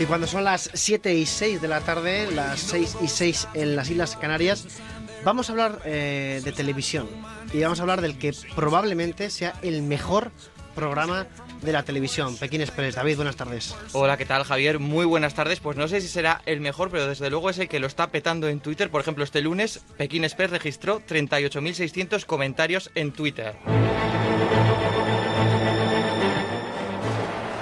Y cuando son las 7 y 6 de la tarde, las 6 y 6 en las Islas Canarias, vamos a hablar eh, de televisión. Y vamos a hablar del que probablemente sea el mejor programa de la televisión, Pekín Express. David, buenas tardes. Hola, ¿qué tal, Javier? Muy buenas tardes. Pues no sé si será el mejor, pero desde luego es el que lo está petando en Twitter. Por ejemplo, este lunes, Pekín Express registró 38.600 comentarios en Twitter.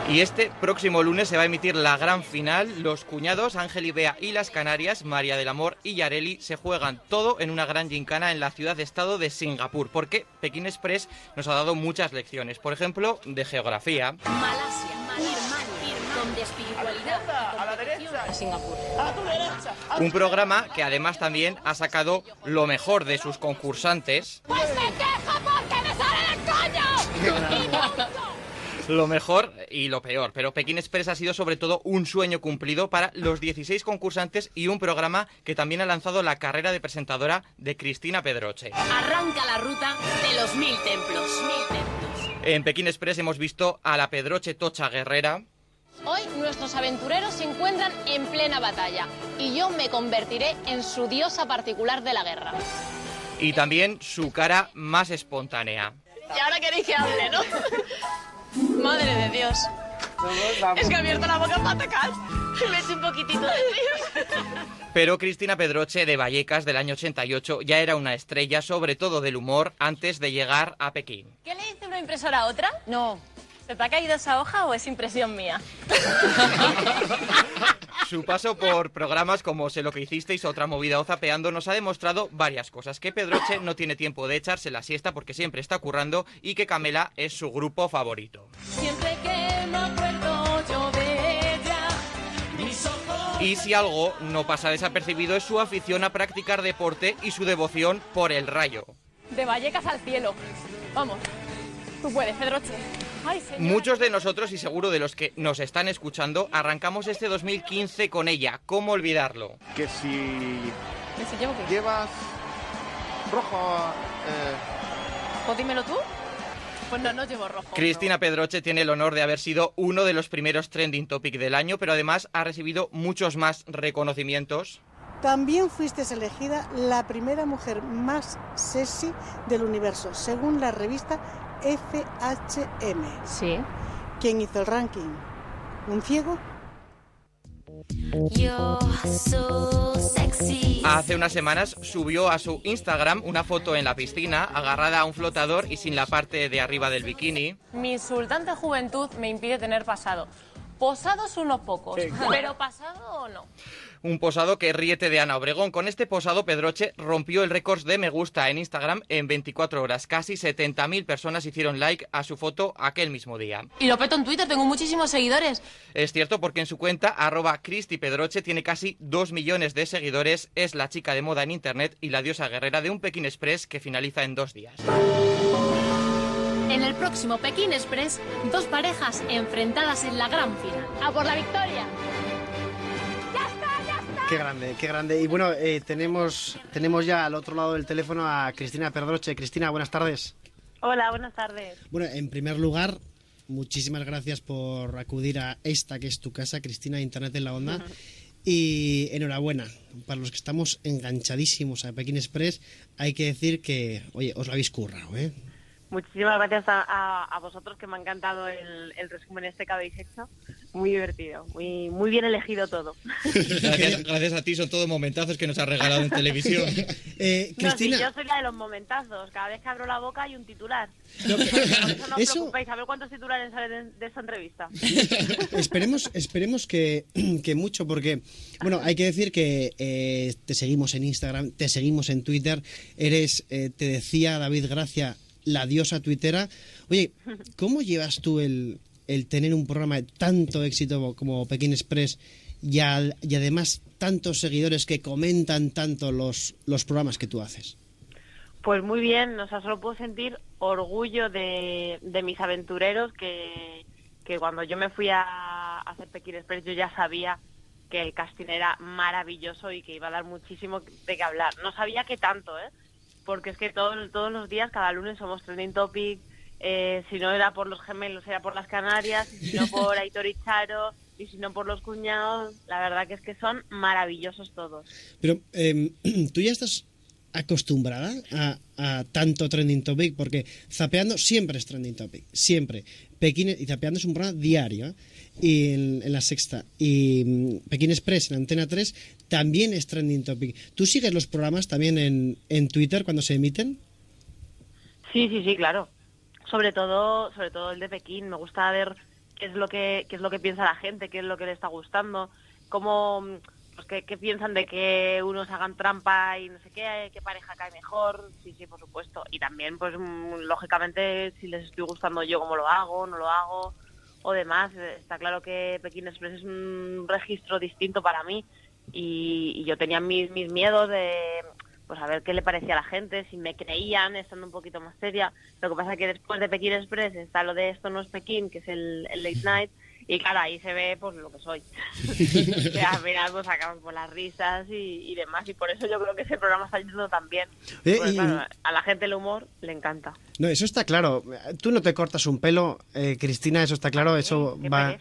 Y este próximo lunes se va a emitir la gran final. Los cuñados Ángel y Bea y las Canarias, María del Amor y Yareli, se juegan todo en una gran gincana en la ciudad-estado de Singapur. Porque Pekín Express nos ha dado muchas lecciones. Por ejemplo, de geografía. Malasia, Birmania, donde espiritualidad a la derecha. y Singapur. A tu derecha. Un programa que además también ha sacado lo mejor de sus concursantes. ¡Pues me quejo porque me sale del coño! Lo mejor y lo peor, pero Pekín Express ha sido sobre todo un sueño cumplido para los 16 concursantes y un programa que también ha lanzado la carrera de presentadora de Cristina Pedroche. Arranca la ruta de los mil templos. Mil templos. En Pekín Express hemos visto a la Pedroche Tocha Guerrera, Hoy nuestros aventureros se encuentran en plena batalla y yo me convertiré en su diosa particular de la guerra. y también su cara más espontánea. Y ahora queréis que hable, ¿no? Madre de Dios. Es que he abierto la boca para atacar. Me eché un poquitito de Dios. Pero Cristina Pedroche de Vallecas del año 88 ya era una estrella, sobre todo del humor, antes de llegar a Pekín. ¿Qué le dice una impresora a otra? No. ¿Se te ha caído esa hoja o es impresión mía? Su paso por programas como Sé lo que hicisteis, otra movida o zapeando nos ha demostrado varias cosas. Que Pedroche no tiene tiempo de echarse la siesta porque siempre está currando y que Camela es su grupo favorito. Siempre que me acuerdo yo de ella. Y si algo no pasa desapercibido es su afición a practicar deporte y su devoción por el rayo. De Vallecas al cielo. Vamos. Tú puedes, Pedroche. Ay. Muchos de nosotros y seguro de los que nos están escuchando arrancamos este 2015 con ella. ¿Cómo olvidarlo? que si llevas rojo, eh, Pues dímelo tú. Pues no, no llevo rojo. Cristina Pedroche tiene el honor de haber sido uno de los primeros trending topic del año, pero además ha recibido muchos más reconocimientos. También fuiste elegida la primera mujer más sexy del universo, según la revista FHM. Sí. ¿Quién hizo el ranking? ¿Un ciego? You're so sexy. Hace unas semanas subió a su Instagram una foto en la piscina, agarrada a un flotador y sin la parte de arriba del bikini. Mi insultante juventud me impide tener pasado. Posados unos pocos, pero pasado o no. Un posado que ríete de Ana Obregón. Con este posado, Pedroche rompió el récord de me gusta en Instagram en 24 horas. Casi 70.000 personas hicieron like a su foto aquel mismo día. Y lo peto en Twitter, tengo muchísimos seguidores. Es cierto porque en su cuenta, arroba Cristi Pedroche, tiene casi 2 millones de seguidores, es la chica de moda en internet y la diosa guerrera de un Pekín Express que finaliza en dos días. En el próximo Pekín Express, dos parejas enfrentadas en la gran final. ¡A por la victoria! Qué grande, qué grande. Y bueno, eh, tenemos, tenemos ya al otro lado del teléfono a Cristina Pedroche. Cristina, buenas tardes. Hola, buenas tardes. Bueno, en primer lugar, muchísimas gracias por acudir a esta que es tu casa, Cristina, Internet en la Onda. Y enhorabuena, para los que estamos enganchadísimos a Pekín Express, hay que decir que, oye, os lo habéis currado, ¿eh? Muchísimas gracias a, a- a vosotros que me ha encantado el, el resumen este que habéis hecho. Muy divertido, muy, muy bien elegido todo. Gracias, gracias a ti, son todos momentazos que nos has regalado en televisión. Eh, No, sí, yo soy la de los momentazos. Cada vez que abro la boca hay un titular. no, Por eso no os eso- preocupéis, a ver cuántos titulares salen de, de esta entrevista. esperemos, esperemos que, que mucho, porque, bueno, hay que decir que eh, te seguimos en Instagram, te seguimos en Twitter, eres, eh, te decía David Gracia, la diosa tuitera. Oye, ¿cómo llevas tú el, el tener un programa de tanto éxito como Pekín Express y, al- y además tantos seguidores que comentan tanto los, los programas que tú haces? Pues muy bien, o sea, solo puedo sentir orgullo de, de mis aventureros que, que cuando yo me fui a hacer Pekín Express yo ya sabía que el casting era maravilloso y que iba a dar muchísimo de qué hablar. No sabía que tanto, ¿eh? Porque es que todo- todos los días, cada lunes somos trending topic, eh, si no era por los gemelos era por las Canarias, y si no por Aitor y Charo, y si no por los cuñados, la verdad que es que son maravillosos todos. Pero em, tú ya estás acostumbrada a, a tanto trending topic porque zapeando siempre es trending topic, siempre. Pekín y zapeando es un programa diario ¿eh? Y en, en la sexta y mm, Pekín Express en Antena 3 también es trending topic. ¿Tú sigues los programas también en, en Twitter cuando se emiten? Sí, sí, sí, claro. Sobre todo, sobre todo el de Pekín. Me gusta ver qué es lo que, qué es lo que piensa la gente, qué es lo que le está gustando, cómo, pues, qué, qué piensan de que unos hagan trampa y no sé qué, qué pareja cae mejor. Sí, sí, por supuesto. Y también, pues, mm, lógicamente, si les estoy gustando yo cómo lo hago, no lo hago o demás. Está claro que Pekín Express es un registro distinto para mí y, y yo tenía mis, mis miedos de pues a ver qué le parecía a la gente, si me creían, estando un poquito más seria. Lo que pasa es que después de Pekín Express está lo de Esto no es Pekín, que es el, el late night, y claro, ahí se ve pues lo que soy. que al final pues sacamos por las risas y, y demás, y por eso yo creo que ese programa está yendo tan bien. Eh, Porque, y- claro, a la gente el humor le encanta. No, eso está claro. Tú no te cortas un pelo, eh, Cristina, eso está claro. Eso Qué va,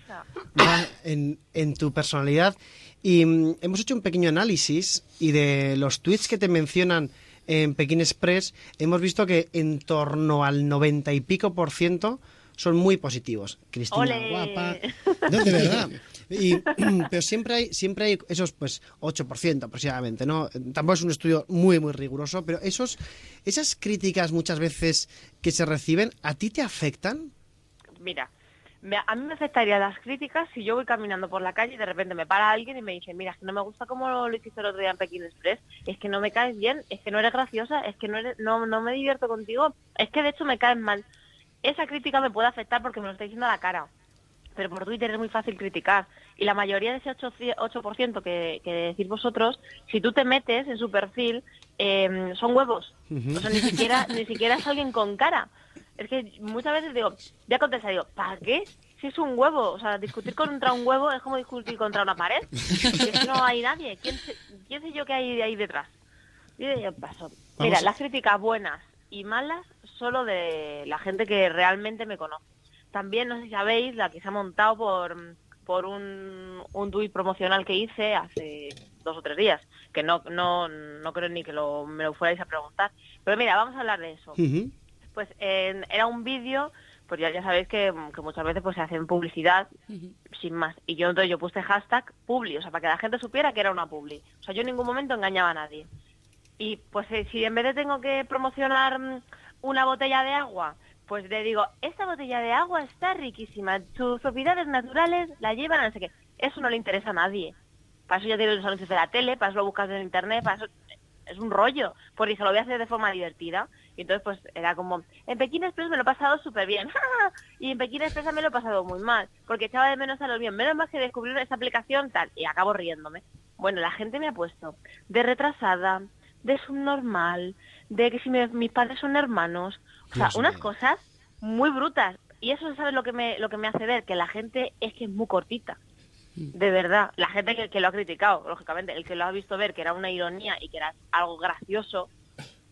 va en, en tu personalidad. Y mm, hemos hecho un pequeño análisis y de los tweets que te mencionan en Pekín Express, hemos visto que en torno al 90 y pico por ciento son muy positivos. Cristina guapa. No, de verdad. Y, pero siempre hay, siempre hay esos pues 8% aproximadamente, ¿no? Tampoco es un estudio muy, muy riguroso, pero esos, esas críticas muchas veces que se reciben, ¿a ti te afectan? Mira, me- a mí me afectaría las críticas si yo voy caminando por la calle y de repente me para alguien y me dice, mira, es que no me gusta cómo lo hiciste el otro día en Pekín Express, es que no me caes bien, es que no eres graciosa, es que no, eres, no, no me divierto contigo, es que de hecho me caes mal. Esa crítica me puede afectar porque me lo está diciendo a la cara. Pero por Twitter es muy fácil criticar. Y la mayoría de ese 8%, 8% que, que decís vosotros, si tú te metes en su perfil, eh, son huevos. O sea, ni siquiera, ni siquiera es alguien con cara. Es que muchas veces digo, ya contesta, digo, ¿para qué? Si es un huevo, o sea, discutir contra un huevo es como discutir contra una pared. Si es que no hay nadie. ¿Quién, sé- quién sé yo qué hay ahí detrás? Y yo paso. Mira, Vamos a- las críticas buenas y malas solo de la gente que realmente me conoce. También, no sé si sabéis, la que se ha montado por, por un, un tuit promocional que hice hace dos o tres días, que no, no, no creo ni que lo, me lo fuerais a preguntar. Pero mira, vamos a hablar de eso. Pues en- era un vídeo pues ya, ya sabéis que, que muchas veces pues se hacen publicidad sin más. Y yo entonces yo puse hashtag publi o sea para que la gente supiera que era una publi. O sea yo en ningún momento engañaba a nadie y pues eh, si en vez de tengo que promocionar mm, una botella de agua pues le digo esta botella de agua está riquísima sus propiedades naturales la llevan a no sé qué eso no le interesa a nadie para eso ya tienes los anuncios de la tele para eso lo buscas en internet para eso es un rollo. Pues dije, lo voy a hacer de forma divertida. Y entonces, pues era como, en Pekín Express me lo he pasado súper bien. y en Pekín Express me lo he pasado muy mal. Porque echaba de menos a los bien. Menos mal que descubrieron esa aplicación tal. Y acabo riéndome. Bueno, la gente me ha puesto de retrasada, de subnormal, de que si me- mis padres son hermanos. O sea, Dios unas mío. cosas muy brutas. Y eso, ¿sabes lo que me, lo que me hace ver? Que la gente es que es muy cortita. De verdad, la gente que, que lo ha criticado, lógicamente, el que lo ha visto ver que era una ironía y que era algo gracioso,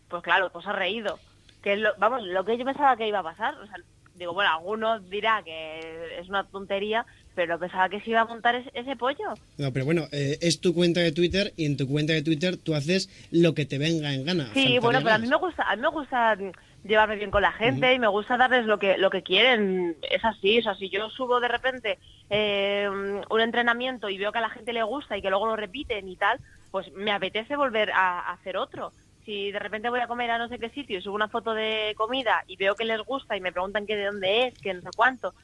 pues claro, pues ha reído. Que es lo, vamos, lo que yo pensaba que iba a pasar, o sea, digo, bueno, algunos dirá que es una tontería, pero pensaba que se iba a montar ese, ese pollo. No, pero bueno, eh, es tu cuenta de Twitter y en tu cuenta de Twitter tú haces lo que te venga en gana. Sí, bueno, pero a mí me gusta, a mí me gusta llevarme bien con la gente y me gusta darles lo que lo que quieren. Es así, o sea, si yo subo de repente eh, un entrenamiento y veo que a la gente le gusta y que luego lo repiten y tal, pues me apetece volver a, a hacer otro. Si de repente voy a comer a no sé qué sitio y subo una foto de comida y veo que les gusta y me preguntan que de dónde es, que no sé cuánto,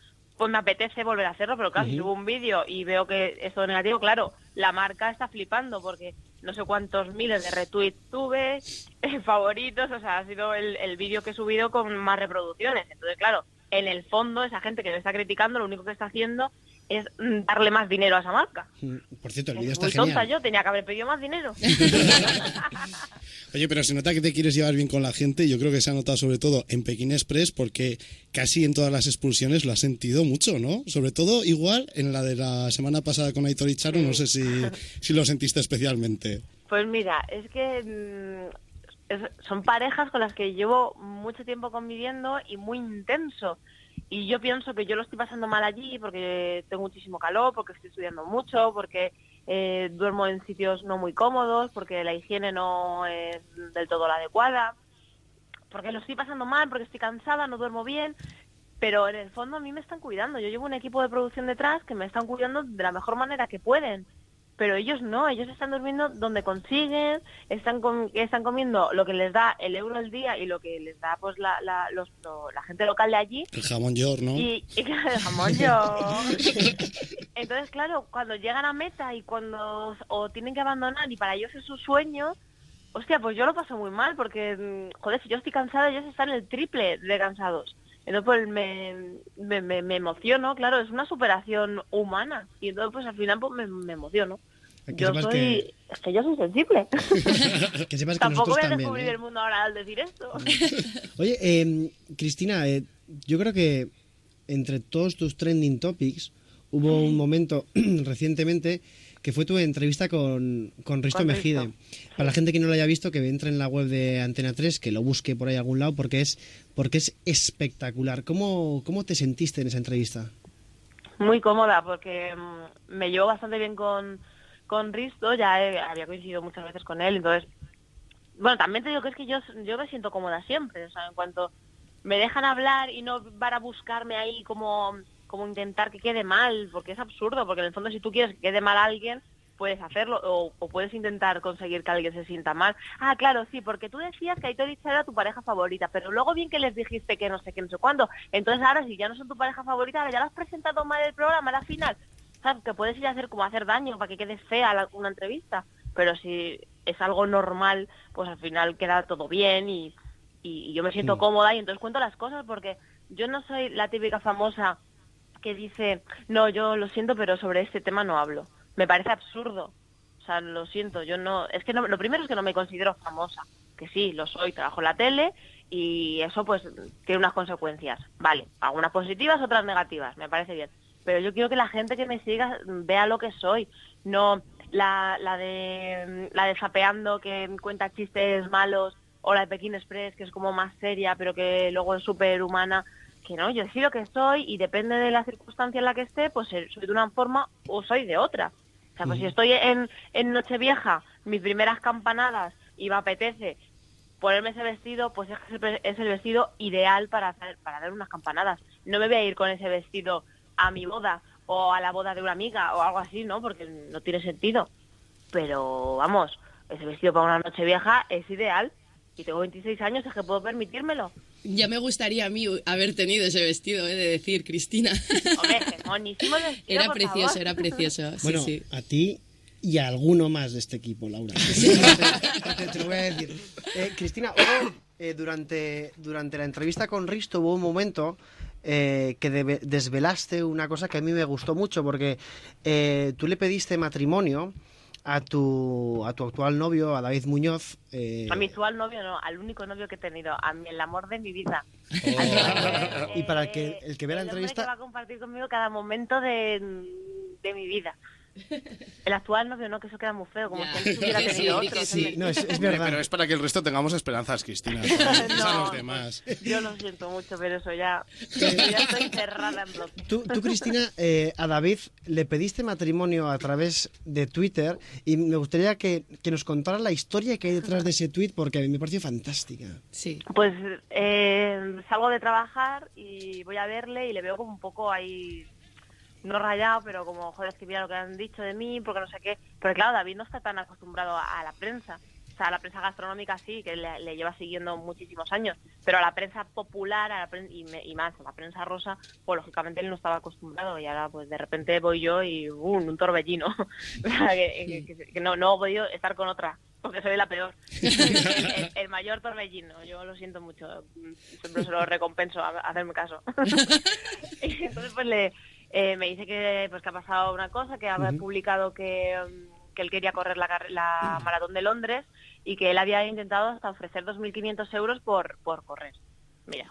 pues me apetece volver a hacerlo, pero claro, si subo un vídeo y veo que es todo negativo, claro, la marca está flipando porque no sé cuántos miles de retweets tuve, eh, favoritos, o sea, ha sido el, el vídeo que he subido con más reproducciones. Entonces, claro, en el fondo, esa gente que me está criticando, lo único que está haciendo es darle más dinero a esa marca. Mm, Por cierto, el vídeo Es está muy tonta genial. yo, tenía que haber pedido más dinero. Oye, pero se nota que te quieres llevar bien con la gente. Yo creo que se ha notado sobre todo en Pekín Express porque casi en todas las expulsiones lo has sentido mucho, ¿no? Sobre todo igual en la de la semana pasada con Aitor y Charo, no sé si, si lo sentiste especialmente. Pues mira, es que mm, es- son parejas con las que llevo mucho tiempo conviviendo y muy intenso. Y yo pienso que yo lo estoy pasando mal allí porque tengo muchísimo calor, porque estoy estudiando mucho, porque eh, duermo en sitios no muy cómodos, porque la higiene no es del todo la adecuada, porque lo estoy pasando mal, porque estoy cansada, no duermo bien, pero en el fondo a mí me están cuidando. Yo llevo un equipo de producción detrás que me están cuidando de la mejor manera que pueden pero ellos no, ellos están durmiendo donde consiguen, están están comiendo lo que les da el euro al día y lo que les da pues la, la, los, la gente local de allí. El jamón york, ¿no? Y, el jamón york. Entonces, claro, cuando llegan a meta y cuando o tienen que abandonar y para ellos es su sueño, hostia, pues yo lo paso muy mal porque, mm, joder, si yo estoy cansada, ellos están el triple de cansados. Entonces pues me, me, me, emociono, claro, es una superación humana y entonces pues al final pues me, me emociono. Yo soy... Que... Es que yo soy sensible. que sepas que Tampoco voy a descubrir ¿eh? el mundo ahora al decir esto. Oye, eh, Cristina, eh, yo creo que entre todos tus trending topics hubo un momento recientemente que fue tu entrevista con, con Risto Mejide. Para la gente que no lo haya visto, que entre en la web de Antena 3, que lo busque por ahí a algún lado, porque es, porque es espectacular. ¿Cómo, ¿Cómo te sentiste en esa entrevista? Muy cómoda, porque mm, me llevo bastante bien con, con Risto, ya había coincidido muchas veces con él, entonces, bueno, también te digo que es que yo, yo me siento cómoda siempre, o sea, en cuanto me dejan hablar y no van a buscarme ahí como como intentar que quede mal, porque es absurdo, porque en el fondo si tú quieres que quede mal alguien, puedes hacerlo o, puedes intentar conseguir que alguien se sienta mal. Ah, claro, sí, porque tú decías que Aitor era tu pareja favorita, pero luego bien que les dijiste que no sé qué, no sé cuándo. Entonces ahora si ya no son tu pareja favorita, ya lo has presentado mal el programa la final. ¿Sabes? Que puedes ir a hacer como hacer daño para que quede fea una entrevista. Pero si es algo normal, pues al final queda todo bien y, y yo me siento cómoda y entonces cuento las cosas porque yo no soy la típica famosa que dice, no, yo lo siento, pero sobre este tema no hablo. Me parece absurdo. O sea, lo siento, yo no... Es que no, lo primero es que no me considero famosa, que sí, lo soy, trabajo en la tele y eso pues tiene unas consecuencias. Vale, algunas positivas, otras negativas, me parece bien. Pero yo quiero que la gente que me siga vea lo que soy, no la, la de la de Zapeando que cuenta chistes malos o la de Pekín Express que es como más seria pero que luego es súper humana que no, yo lo que soy y depende de la circunstancia en la que esté, pues soy de una forma o soy de otra. O sea, pues si estoy en, en Nochevieja, mis primeras campanadas y me apetece ponerme ese vestido, pues es, el vestido ideal para, hacer, para dar unas campanadas. No me voy a ir con ese vestido a mi boda o a la boda de una amiga o algo así, ¿no? Porque no tiene sentido. Pero vamos, ese vestido para una noche vieja es ideal y tengo 26 años, es que puedo permitírmelo. Ya me gustaría a mí haber tenido ese vestido, he de decir, Cristina. Hombre, monísimo vestido, Era precioso, era precioso. bueno, a ti y a alguno más de este equipo, Laura. te, lo voy a decir. Eh, Cristina, eh, durante, durante la entrevista con Risto hubo un momento eh, que desvelaste una cosa que a mí me gustó mucho, porque tú le pediste matrimonio a tu, a tu actual novio, a David Muñoz. Eh, a mi actual novio no, al único novio que he tenido, a mi, el amor de mi vida. Oh. y para que el que vea la entrevista... Que va a compartir conmigo cada momento de, de mi vida. El actual novio no, que eso queda muy feo, como si él hubiera tenido otro. Sí, no, es, verdad. Pero es para que el resto tengamos esperanzas, Cristina. no, los demás. Yo lo siento mucho, pero eso ya, ya estoy cerrada en bloque. Tú, tú Cristina, eh, a David le pediste matrimonio a través de Twitter y me gustaría que, que nos contara la historia que hay detrás de ese tweet porque a mí me pareció fantástica. Sí. Pues eh, salgo de trabajar y voy a verle y le veo como un poco ahí no rayado, pero como, joder, escribía lo que han dicho de mí, porque no sé qué. Pero claro, David no está tan acostumbrado a, la prensa. O sea, a la prensa gastronómica sí, que le, lleva siguiendo muchísimos años, pero a la prensa popular a la y, más a la prensa rosa, pues lógicamente él no estaba acostumbrado y ahora pues de repente voy yo y uh, un torbellino. o sea, que, no, no he podido estar con otra, porque soy la peor. el, mayor torbellino, yo lo siento mucho, siempre se lo recompenso a, hacerme caso. y entonces pues le, eh, me dice que pues que ha pasado una cosa, que ha publicado que, mm, que, él quería correr la, la maratón de Londres y que él había intentado hasta ofrecer 2.500 euros por, por correr. Mira,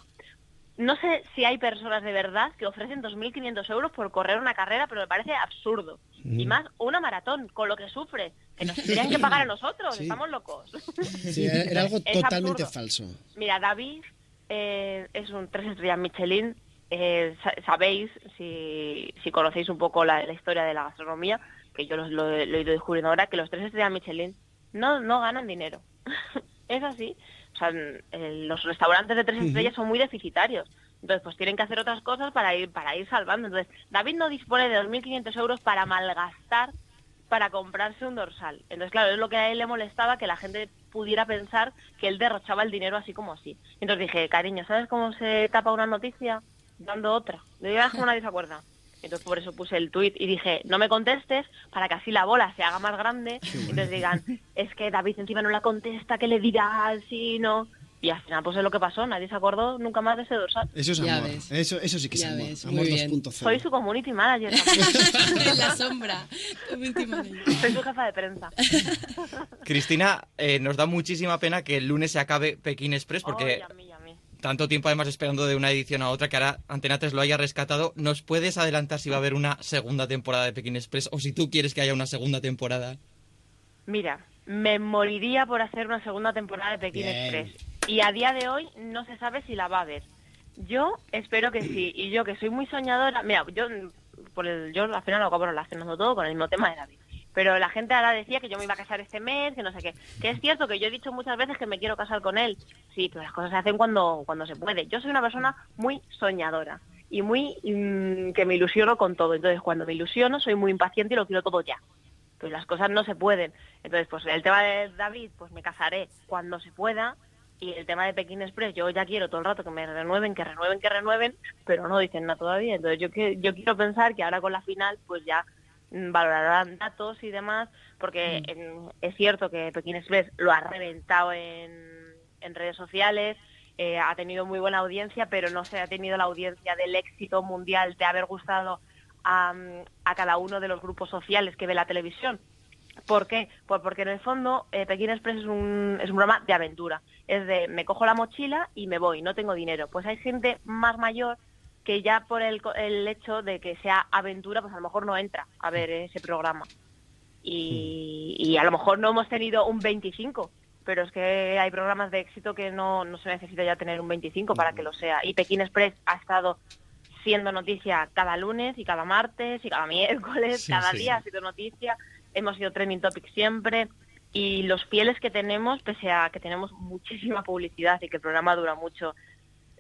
no sé si hay personas de verdad que ofrecen 2.500 euros por correr una carrera, pero me parece absurdo. Y más una maratón, con lo que sufre, que nos tendrían que pagar a nosotros, estamos locos. Sí, era, algo totalmente falso. Mira, David eh, es un tres estrellas Michelin eh, sa- sabéis, si, si conocéis un poco la, la historia de la gastronomía, que yo lo, lo- lo he ido descubriendo ahora, que los tres estrellas Michelin no, no ganan dinero. es así. O sea, eh, los restaurantes de tres estrellas son muy deficitarios. Entonces, pues tienen que hacer otras cosas para ir, para ir salvando. Entonces, David no dispone de 2.500 euros para malgastar para comprarse un dorsal. Entonces, claro, es lo que a él le molestaba, que la gente pudiera pensar que él derrochaba el dinero así como así. Entonces dije, cariño, ¿sabes cómo se tapa una noticia? Dando otra. De verdad como nadie se acuerda. Entonces por eso puse el tuit y dije, no me contestes para que así la bola se haga más grande. Entonces digan, es que David encima no la contesta, ¿qué le dirá? Sí, no. Y al final pues es lo que pasó, nadie se acordó nunca más de ese dorsal. Eso es Ya amor. ves. Eso, eso sí que es Ya amor. ves, amor muy bien. 2.0. Soy su community manager. en la sombra. Community manager. Soy su jefa de prensa. Cristina, eh, nos da muchísima pena que el lunes se acabe Pekín Express porque a a mí. Tanto tiempo además esperando de una edición a otra que ahora Antena 3 lo haya rescatado. ¿Nos puedes adelantar si va a haber una segunda temporada de Pekín Express o si tú quieres que haya una segunda temporada? Mira, me moriría por hacer una segunda temporada de Pekín Bien. Express. Y a día de hoy no se sabe si la va a haber. Yo espero que sí. Y yo que soy muy soñadora, mira, yo por el, yo al final lo acabo relacionando todo con el mismo tema de David. Pero la gente ahora decía que yo me iba a casar este mes, que no sé qué. Que es cierto que yo he dicho muchas veces que me quiero casar con él. Sí, pero las cosas se hacen cuando, cuando se puede. Yo soy una persona muy soñadora y muy mm, que me ilusiono con todo. Entonces, cuando me ilusiono, soy muy impaciente y lo quiero todo ya pues las cosas no se pueden. Entonces, pues el tema de David, pues me casaré cuando se pueda. Y el tema de Pekín Express, yo ya quiero todo el rato que me renueven, que renueven, que renueven, pero no dicen nada todavía. Entonces, yo, yo quiero pensar que ahora con la final, pues ya valorarán datos y demás, porque en- es cierto que Pekín Express lo ha reventado en, en redes sociales, eh, ha tenido muy buena audiencia, pero no se ha tenido la audiencia del éxito mundial de haber gustado a, a cada uno de los grupos sociales que ve la televisión. ¿Por qué? Pues porque en el fondo eh, Pekín Express es un, es un programa de aventura. Es de me cojo la mochila y me voy, no tengo dinero. Pues hay gente más mayor que ya por el, el hecho de que sea aventura, pues a lo mejor no entra a ver ese programa. Y, y a lo mejor no hemos tenido un 25, pero es que hay programas de éxito que no, no se necesita ya tener un 25 para que lo sea. Y Pekín Express ha estado siendo noticia cada lunes y cada martes y cada miércoles, Sí, cada sí. día ha sido noticia, hemos sido trending topic siempre y los fieles que tenemos, pese a que tenemos muchísima publicidad y que el programa dura mucho,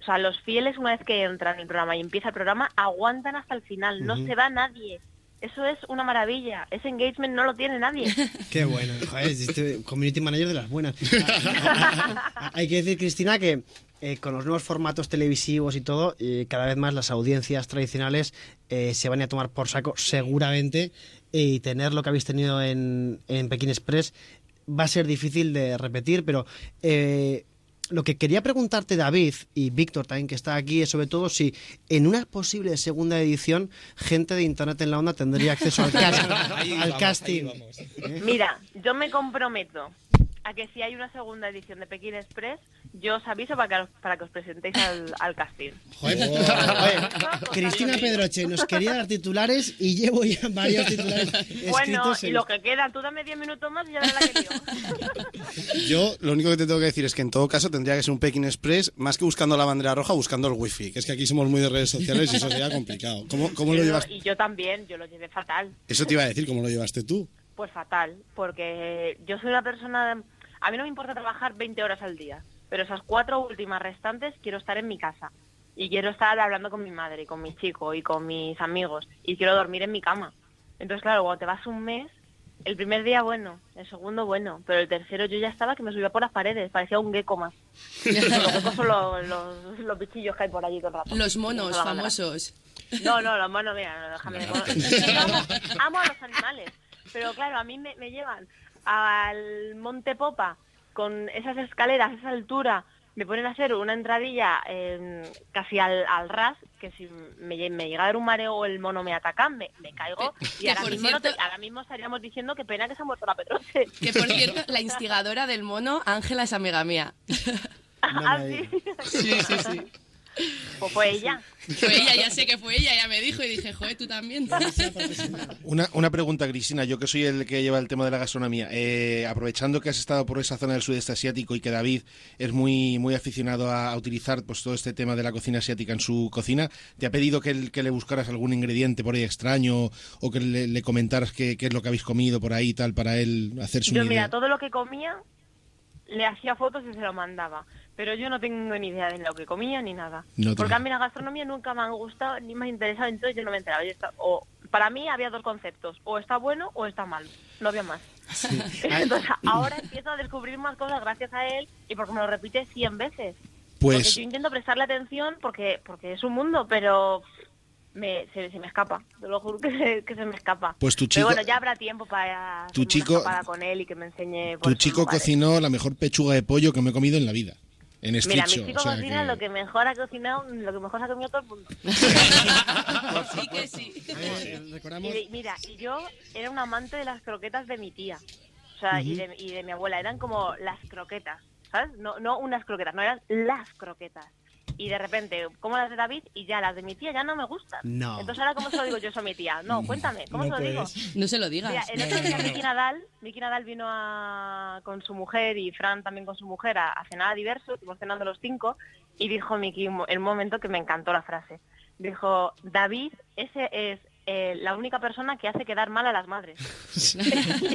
o sea, los fieles una vez que entran en el programa y empieza el programa, aguantan hasta el final, no se va nadie. Eso es una maravilla, ese engagement no lo tiene nadie. Qué bueno. Joder, este community manager de las buenas. Hay que decir, Cristina, que eh, con los nuevos formatos televisivos y todo, eh, cada vez más las audiencias tradicionales eh, se van a tomar por saco seguramente y tener lo que habéis tenido en, en Pekín Express va a ser difícil de repetir, pero eh, lo que quería preguntarte, David, y Víctor también, que está aquí, es sobre todo si en una posible segunda edición, gente de Internet en la Onda tendría acceso al, cast- Ahí al vamos, ahí casting. vamos. ¿Eh? Mira, yo me comprometo a que si hay una segunda edición de Pekín Express, yo os aviso para que, os- para que os presentéis al, al casting. Joder, joder, Cristina Pedroche nos quería dar titulares y llevo ya varios titulares Bueno, y en- lo que queda, tú dame 10 minutos más y ya la que lío. Yo lo único que te tengo que decir es que en todo caso tendría que ser un Pekín Express, más que buscando la bandera roja, buscando el wifi, que es que aquí somos muy de redes sociales y eso sería complicado. ¿Cómo, cómo lo Yo- llevas? Y yo también, yo lo llevé fatal. Eso te iba a decir, ¿cómo lo llevaste tú? Pues fatal, porque yo soy una persona... A mí no me importa trabajar 20 horas al día, pero esas cuatro últimas restantes quiero estar en mi casa. Y quiero estar hablando con mi madre, y con mi chico, y con mis amigos. Y quiero dormir en mi cama. Entonces, claro, cuando te vas un mes, el primer día bueno, el segundo bueno, pero el tercero yo ya estaba que me subía por las paredes, parecía un gecko más. los geckos son los, los, los bichillos que hay por allí todo el rato. Los monos famosos. No, no, los monos, mira, no, déjame de amo, amo a los animales, pero claro, a mí me, me llevan al Monte Popa con esas escaleras, esa altura, me ponen a hacer una entradilla eh, casi al, al ras, que si me, me llega a dar un mareo o el mono me ataca, me, me caigo. Y no te- ahora mismo estaríamos diciendo que pena que se ha muerto la Petroche. Que por cierto, la instigadora del mono, Ángela, es amiga mía. Ah, sí. Sí, sí, sí. Pues fue ella. Fue ella, ya sé que fue ella, ya me dijo y dije, joder, tú también. Una, una pregunta, Cristina, yo que soy el que lleva el tema de la gastronomía. Eh, aprovechando que has estado por esa zona del sudeste asiático y que David es muy, muy aficionado a, a utilizar pues, todo este tema de la cocina asiática en su cocina, ¿te ha pedido que, el- que le buscaras algún ingrediente por ahí extraño o que le, le comentaras qué, qué es lo que habéis comido por ahí y tal para él hacerse Yo, una idea? mira, todo lo que comía, le hacía fotos y se lo mandaba. Pero yo no tengo ni idea de lo que comía ni nada. No te- Porque a mí la gastronomía nunca me ha gustado ni me ha interesado, entonces yo no me enteraba. Yo estaba- o, para mí había dos conceptos, o está bueno o está mal. No había más. Entonces ahora empiezo a descubrir más cosas gracias a él y porque me lo repite 100 veces. Porque Pues yo intento prestarle atención porque porque es un mundo, pero me, se, se me escapa. Te lo juro que se, que se me escapa. Pues tu Pero chico- bueno, ya habrá tiempo para Tu chico- con él y que me enseñe. tu esos chico cocinó la mejor pechuga de pollo que me he comido en la vida. En Mira, mi chico o sea cocina que- lo que mejor ha cocinado, lo que mejor ha comido todo el mundo. Sí que sí. Y de- mira, y yo era un amante de las croquetas de mi tía. O sea, y, de, y de mi abuela. Eran como las croquetas, ¿sabes? No, no unas croquetas, no eran las croquetas. Y de repente, como las de David, y ya las de mi tía ya no me gustan. No. Entonces ahora, ¿cómo se lo digo yo eso a mi tía? No, cuéntame, ¿cómo No se lo digo? No se lo digas. Mira, el otro día Miki Nadal, Miki Nadal vino a- con su mujer y Fran también con su mujer a, a cenar a diverso, estuvimos cenando los cinco, y dijo Miki el momento que me encantó la frase. Dijo, David, ese es eh, la única persona que hace quedar mal a las madres. es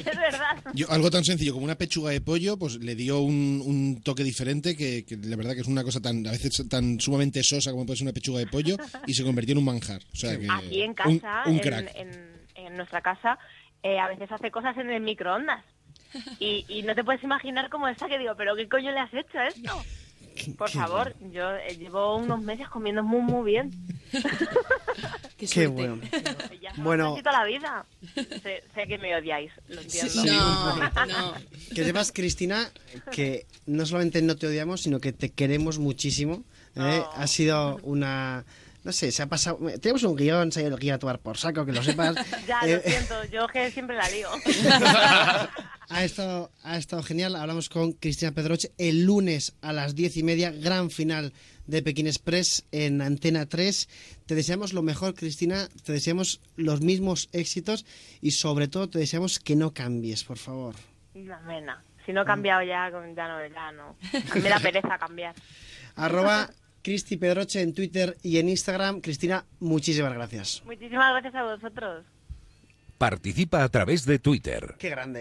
verdad. Yo, algo tan sencillo como una pechuga de pollo, pues le dio un, un toque diferente que, que la verdad que es una cosa tan a veces tan sumamente sosa como puede ser una pechuga de pollo y se convirtió en un manjar. O sea que Aquí en casa, un, en, crack. en- en nuestra casa, eh, a veces hace cosas en el microondas. Y, y no te puedes imaginar cómo está, que digo, pero ¿qué coño le has hecho a esto? Por qué favor, yo eh, llevo unos meses comiendo muy, muy bien. Qué, Qué bueno. Ya Bueno. la vida. Sé, sé que me odiáis, lo entiendo. No, no. Que sepas, Cristina, que no solamente no te odiamos, sino que te queremos muchísimo. ¿eh? Ha sido una... No sé, se ha pasado... Tenemos un guion, se ha ido iba a tomar por saco, que lo sepas. Ya, Eh, lo siento, yo que siempre la lío. ha, estado, ha estado genial. Hablamos con Cristina Pedroche el lunes a las diez y media, gran final de Pekín Express en Antena 3. Te deseamos lo mejor, Cristina. Te deseamos los mismos éxitos y sobre todo te deseamos que no cambies, por favor. Una mena. Si no he cambiado ya, ya no, ya no. A mí me da pereza cambiar. Arroba Cristi Pedroche en Twitter y en Instagram. Cristina, muchísimas gracias. Muchísimas gracias a vosotros. Participa a través de Twitter. Qué grande.